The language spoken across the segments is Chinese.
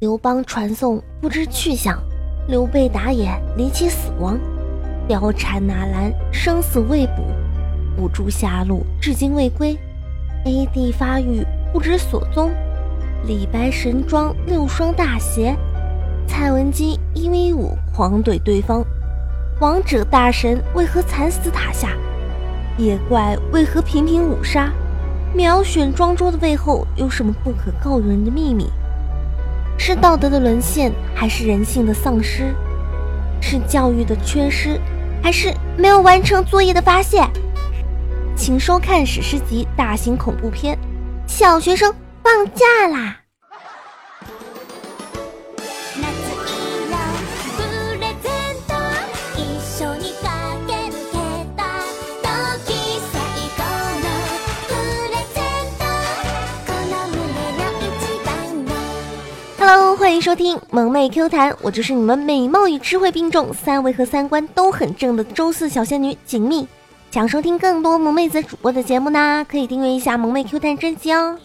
刘邦传送不知去向，刘备打野离奇死亡，貂蝉纳兰生死未卜，五蛛下路至今未归，AD 发育不知所踪，李白神装六双大鞋，蔡文姬一 v 五狂怼对方，王者大神为何惨死塔下？野怪为何频频五杀？秒选庄周的背后有什么不可告人的秘密？是道德的沦陷，还是人性的丧失？是教育的缺失，还是没有完成作业的发泄？请收看史诗级大型恐怖片《小学生放假啦》。收听萌妹 Q 弹，我就是你们美貌与智慧并重，三围和三观都很正的周四小仙女锦觅。想收听更多萌妹子主播的节目呢，可以订阅一下萌妹 Q 弹专辑哦。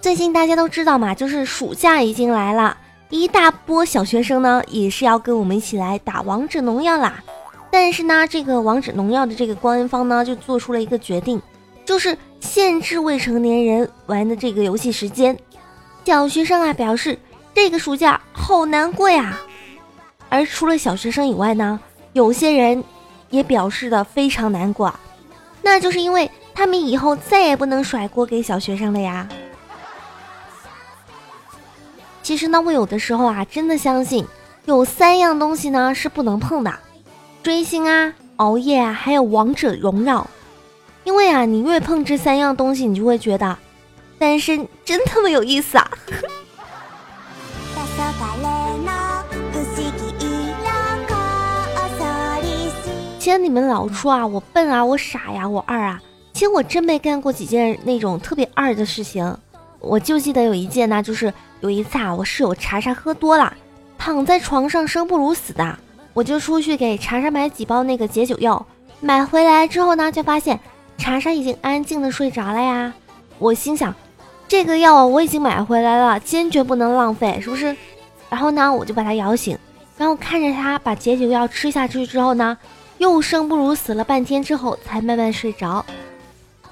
最近大家都知道嘛，就是暑假已经来了，一大波小学生呢也是要跟我们一起来打王者荣耀啦。但是呢，这个王者荣耀的这个官方呢就做出了一个决定，就是限制未成年人玩的这个游戏时间。小学生啊表示，这个暑假好难过呀。而除了小学生以外呢，有些人也表示的非常难过，那就是因为他们以后再也不能甩锅给小学生了呀。其实呢，我有的时候啊，真的相信有三样东西呢是不能碰的：追星啊、熬夜啊，还有王者荣耀。因为啊，你越碰这三样东西，你就会觉得。单身真他妈有意思啊！实你们老说啊，我笨啊，我傻呀，我二啊。其实我真没干过几件那种特别二的事情。我就记得有一件呢，就是有一次啊，我室友查查喝多了，躺在床上生不如死的，我就出去给查查买几包那个解酒药。买回来之后呢，就发现查查已经安静的睡着了呀。我心想。这个药我已经买回来了，坚决不能浪费，是不是？然后呢，我就把他摇醒，然后看着他把解酒药吃下去之后呢，又生不如死了半天之后才慢慢睡着。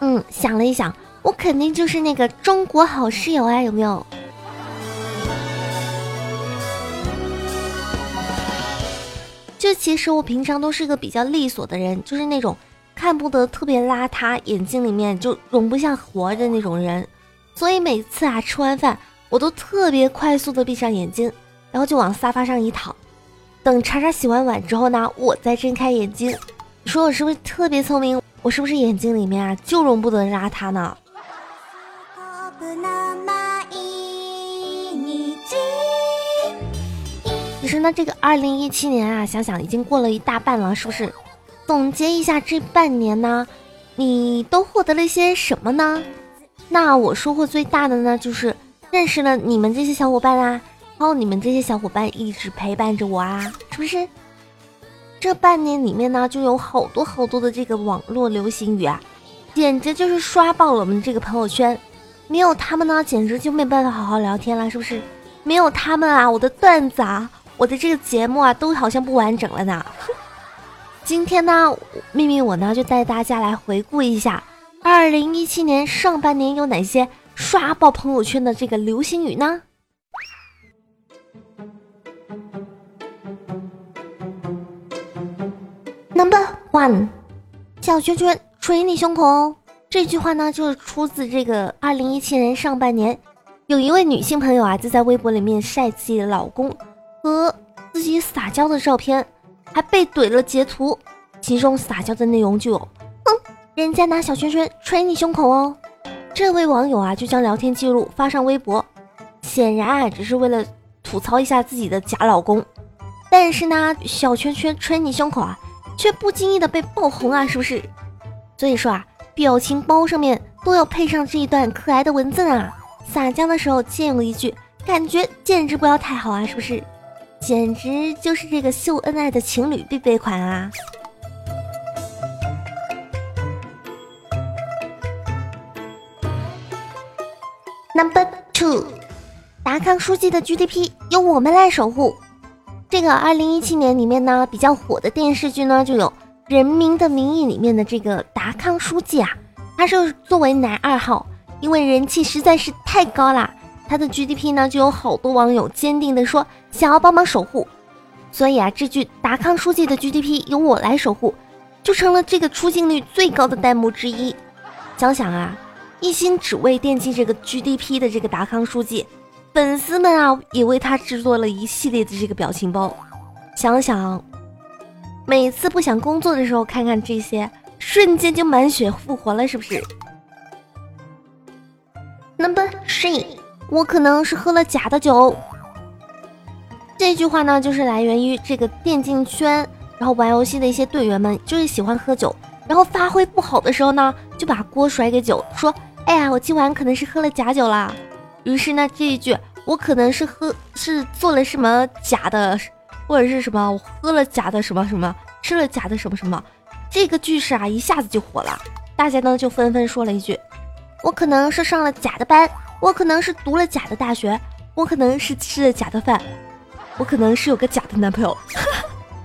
嗯，想了一想，我肯定就是那个中国好室友啊，有没有？就其实我平常都是一个比较利索的人，就是那种看不得特别邋遢，眼睛里面就容不下活的那种人。所以每次啊吃完饭，我都特别快速的闭上眼睛，然后就往沙发上一躺，等查查洗完碗之后呢，我再睁开眼睛。你说我是不是特别聪明？我是不是眼睛里面啊就容不得邋遢呢？其实呢，这个二零一七年啊，想想已经过了一大半了，是不是？总结一下这半年呢，你都获得了一些什么呢？那我收获最大的呢，就是认识了你们这些小伙伴啦，还有你们这些小伙伴一直陪伴着我啊，是不是？这半年里面呢，就有好多好多的这个网络流行语啊，简直就是刷爆了我们这个朋友圈。没有他们呢，简直就没办法好好聊天了，是不是？没有他们啊，我的段子啊，我的这个节目啊，都好像不完整了呢。今天呢，秘密我呢就带大家来回顾一下。二零一七年上半年有哪些刷爆朋友圈的这个流行语呢？Number one，小圈圈捶你胸口。这句话呢，就是出自这个二零一七年上半年，有一位女性朋友啊，就在微博里面晒自己的老公和自己撒娇的照片，还被怼了截图，其中撒娇的内容就有。人家拿小拳拳捶你胸口哦，这位网友啊就将聊天记录发上微博，显然啊只是为了吐槽一下自己的假老公，但是呢小拳拳捶你胸口啊，却不经意的被爆红啊，是不是？所以说啊，表情包上面都要配上这一段可爱的文字啊，撒娇的时候借用一句，感觉简直不要太好啊，是不是？简直就是这个秀恩爱的情侣必备款啊！Number two，达康书记的 GDP 由我们来守护。这个二零一七年里面呢比较火的电视剧呢就有《人民的名义》里面的这个达康书记啊，他是作为男二号，因为人气实在是太高啦，他的 GDP 呢就有好多网友坚定的说想要帮忙守护。所以啊，这句达康书记的 GDP 由我来守护，就成了这个出镜率最高的弹幕之一。想想啊，一心只为惦记这个 GDP 的这个达康书记，粉丝们啊也为他制作了一系列的这个表情包。想想，每次不想工作的时候，看看这些，瞬间就满血复活了，是不是？Number three，我可能是喝了假的酒。这句话呢，就是来源于这个电竞圈，然后玩游戏的一些队员们，就是喜欢喝酒，然后发挥不好的时候呢，就把锅甩给酒，说：“哎呀，我今晚可能是喝了假酒啦。”于是呢，这一句“我可能是喝是做了什么假的，或者是什么我喝了假的什么什么，吃了假的什么什么”，这个句式啊，一下子就火了，大家呢就纷纷说了一句：“我可能是上了假的班，我可能是读了假的大学，我可能是吃了假的饭。”我可能是有个假的男朋友，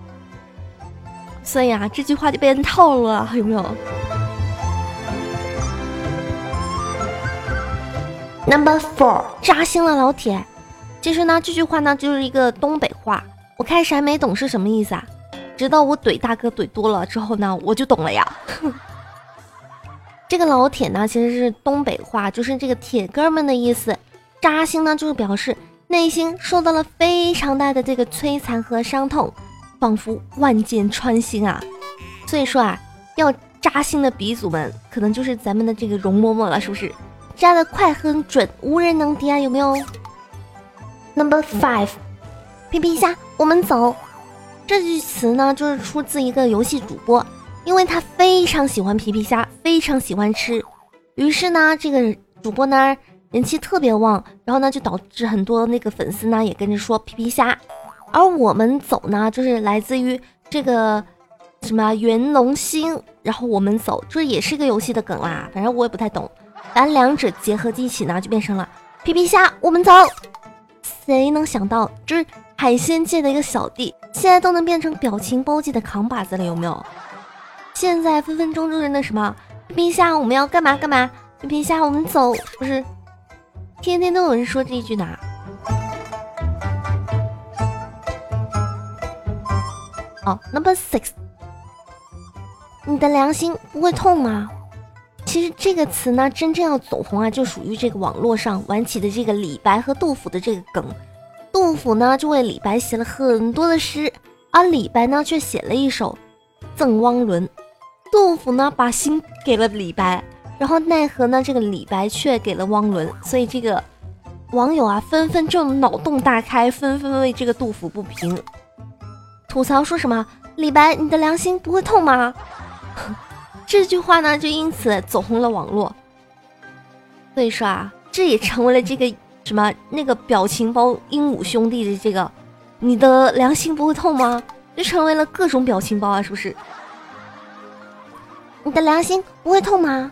所以啊，这句话就被人套路了，有没有？Number four，扎心了，老铁。其实呢，这句话呢就是一个东北话，我开始还没懂是什么意思啊，直到我怼大哥怼多了之后呢，我就懂了呀。这个老铁呢，其实是东北话，就是这个铁哥们的意思。扎心呢，就是表示。内心受到了非常大的这个摧残和伤痛，仿佛万箭穿心啊！所以说啊，要扎心的鼻祖们，可能就是咱们的这个容嬷嬷了，是不是？扎的快很准，无人能敌啊！有没有？Number five，皮皮虾，我们走。这句词呢，就是出自一个游戏主播，因为他非常喜欢皮皮虾，非常喜欢吃，于是呢，这个主播呢。人气特别旺，然后呢，就导致很多那个粉丝呢也跟着说皮皮虾，而我们走呢，就是来自于这个什么元龙星，然后我们走，这也是一个游戏的梗啦，反正我也不太懂，咱两者结合在一起呢，就变成了皮皮虾，我们走。谁能想到，就是海鲜界的一个小弟，现在都能变成表情包界的扛把子了，有没有？现在分分钟就是那什么皮皮虾，我们要干嘛干嘛？皮皮虾，我们走，不是？天天都有人说这一句呢。哦，Number Six，你的良心不会痛吗？其实这个词呢，真正要走红啊，就属于这个网络上玩起的这个李白和杜甫的这个梗。杜甫呢，就为李白写了很多的诗，而李白呢，却写了一首《赠汪伦》。杜甫呢，把心给了李白。然后奈何呢？这个李白却给了汪伦，所以这个网友啊纷纷就脑洞大开，纷纷为这个杜甫不平，吐槽说什么：“李白，你的良心不会痛吗？”这句话呢就因此走红了网络。所以说啊，这也成为了这个什么那个表情包鹦鹉兄弟的这个“你的良心不会痛吗？”就成为了各种表情包啊，是不是？你的良心不会痛吗？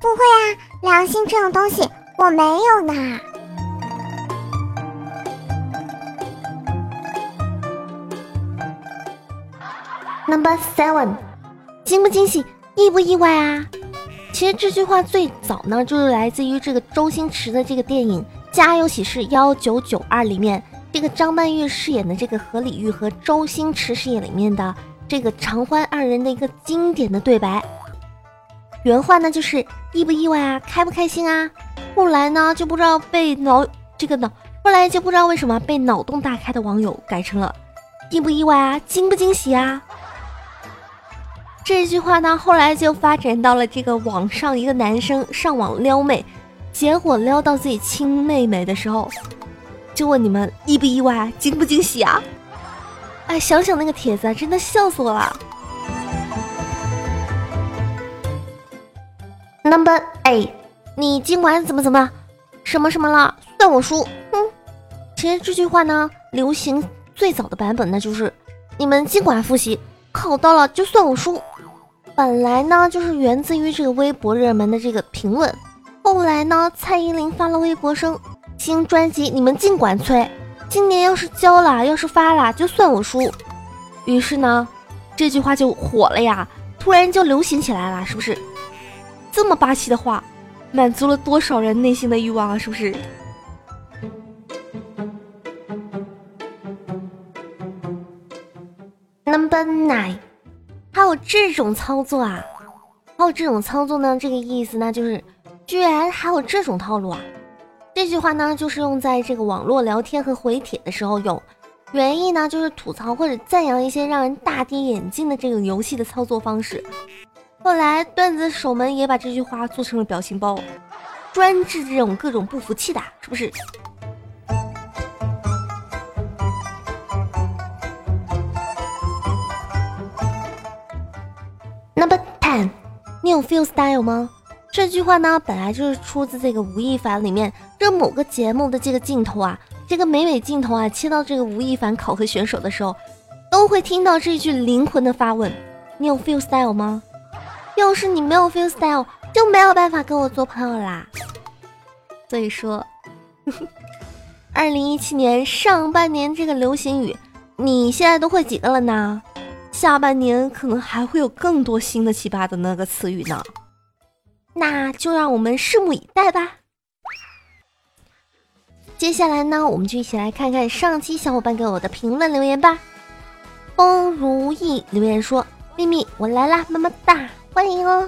不会啊，良心这种东西我没有呢。Number seven，惊不惊喜，意不意外啊？其实这句话最早呢，就是来自于这个周星驰的这个电影《家有喜事幺九九二》里面，这个张曼玉饰演的这个何李玉和周星驰饰演里面的这个常欢二人的一个经典的对白。原话呢就是意不意外啊，开不开心啊？后来呢就不知道被脑这个脑，后来就不知道为什么被脑洞大开的网友改成了意不意外啊，惊不惊喜啊？这句话呢后来就发展到了这个网上一个男生上网撩妹，结果撩到自己亲妹妹的时候，就问你们意不意外，惊不惊喜啊？哎，想想那个帖子真的笑死我了。Number A，你尽管怎么怎么，什么什么了，算我输。哼，其实这句话呢，流行最早的版本呢，就是你们尽管复习，考到了就算我输。本来呢，就是源自于这个微博热门的这个评论。后来呢，蔡依林发了微博声，新专辑你们尽管催，今年要是交了，要是发了，就算我输。于是呢，这句话就火了呀，突然就流行起来了，是不是？这么霸气的话，满足了多少人内心的欲望啊，是不是？Number nine，还有这种操作啊？还有这种操作呢？这个意思呢，就是居然还有这种套路啊！这句话呢，就是用在这个网络聊天和回帖的时候用，原意呢就是吐槽或者赞扬一些让人大跌眼镜的这个游戏的操作方式。后来段子手们也把这句话做成了表情包，专治这种各种不服气的，是不是？Number ten，你有 feel style 吗？这句话呢，本来就是出自这个吴亦凡里面这某个节目的这个镜头啊，这个美美镜头啊，切到这个吴亦凡考核选手的时候，都会听到这句灵魂的发问：你有 feel style 吗？要是你没有 feel style，就没有办法跟我做朋友啦。所以说，二零一七年上半年这个流行语，你现在都会几个了呢？下半年可能还会有更多新的奇葩的那个词语呢。那就让我们拭目以待吧。接下来呢，我们就一起来看看上期小伙伴给我的评论留言吧。风如意留言说：“秘密，我来啦，么么哒，欢迎哦。”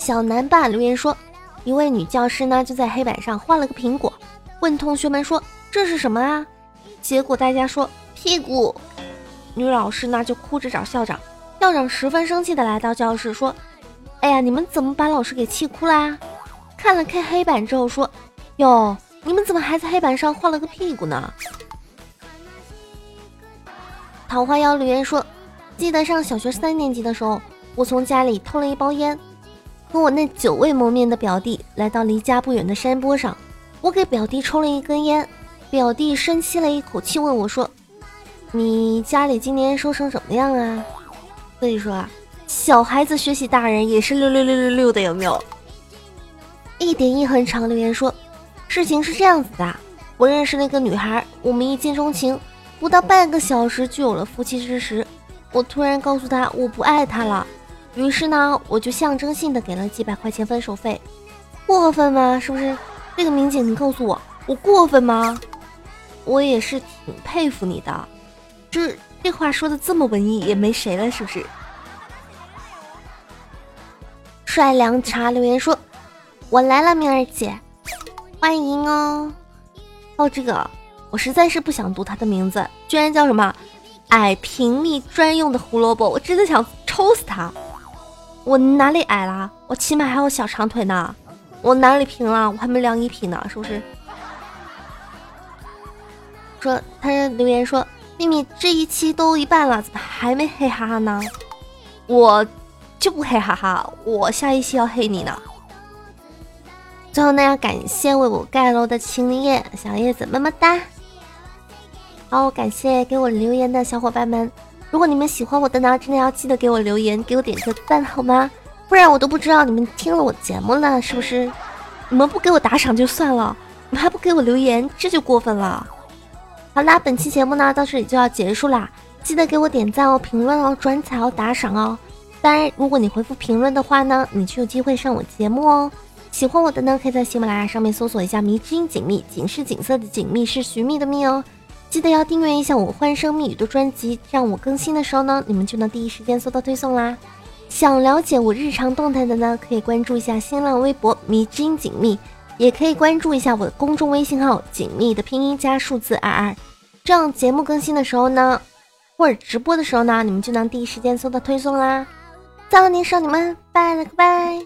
小南爸留言说：“一位女教师呢，就在黑板上画了个苹果，问同学们说这是什么啊？结果大家说屁股。女老师呢，就哭着找校长。”校长十分生气的来到教室说：“哎呀，你们怎么把老师给气哭啦？”看了看黑板之后说：“哟，你们怎么还在黑板上画了个屁股呢？”桃花妖留言说：“记得上小学三年级的时候，我从家里偷了一包烟，和我那久未谋面的表弟来到离家不远的山坡上，我给表弟抽了一根烟，表弟深吸了一口气问我说：‘你家里今年收成怎么样啊？’”所以说啊，小孩子学习大人也是六六六六六的，有没有？一点一横长留言说，事情是这样子的，我认识那个女孩，我们一见钟情，不到半个小时就有了夫妻之实。我突然告诉她我不爱她了，于是呢，我就象征性的给了几百块钱分手费，过分吗？是不是？这个民警，你告诉我，我过分吗？我也是挺佩服你的，这。这话说的这么文艺，也没谁了，是不是？帅凉茶留言说：“我来了，明儿姐，欢迎哦。”哦，这个我实在是不想读他的名字，居然叫什么“矮平蜜专用的胡萝卜”，我真的想抽死他！我哪里矮啦？我起码还有小长腿呢。我哪里平了？我还没量一匹呢，是不是？说他留言说。秘密这一期都一半了，怎么还没黑哈哈呢？我就不黑哈哈，我下一期要黑你呢。最后呢，要感谢为我盖楼的青叶小叶子么么哒。好，感谢给我留言的小伙伴们。如果你们喜欢我的呢，真的要记得给我留言，给我点个赞好吗？不然我都不知道你们听了我节目了，是不是？你们不给我打赏就算了，你们还不给我留言，这就过分了。好啦，本期节目呢到这里就要结束啦，记得给我点赞哦、评论哦、转采哦、打赏哦。当然，如果你回复评论的话呢，你就有机会上我节目哦。喜欢我的呢，可以在喜马拉雅上面搜索一下“迷之音锦觅”，锦是锦色的锦，觅是寻觅的觅哦。记得要订阅一下我欢声蜜语的专辑，这样我更新的时候呢，你们就能第一时间收到推送啦。想了解我日常动态的呢，可以关注一下新浪微博“迷之音锦觅”。也可以关注一下我的公众微信号“锦觅”的拼音加数字二二，这样节目更新的时候呢，或者直播的时候呢，你们就能第一时间收到推送啦。造你少女们，拜了个拜。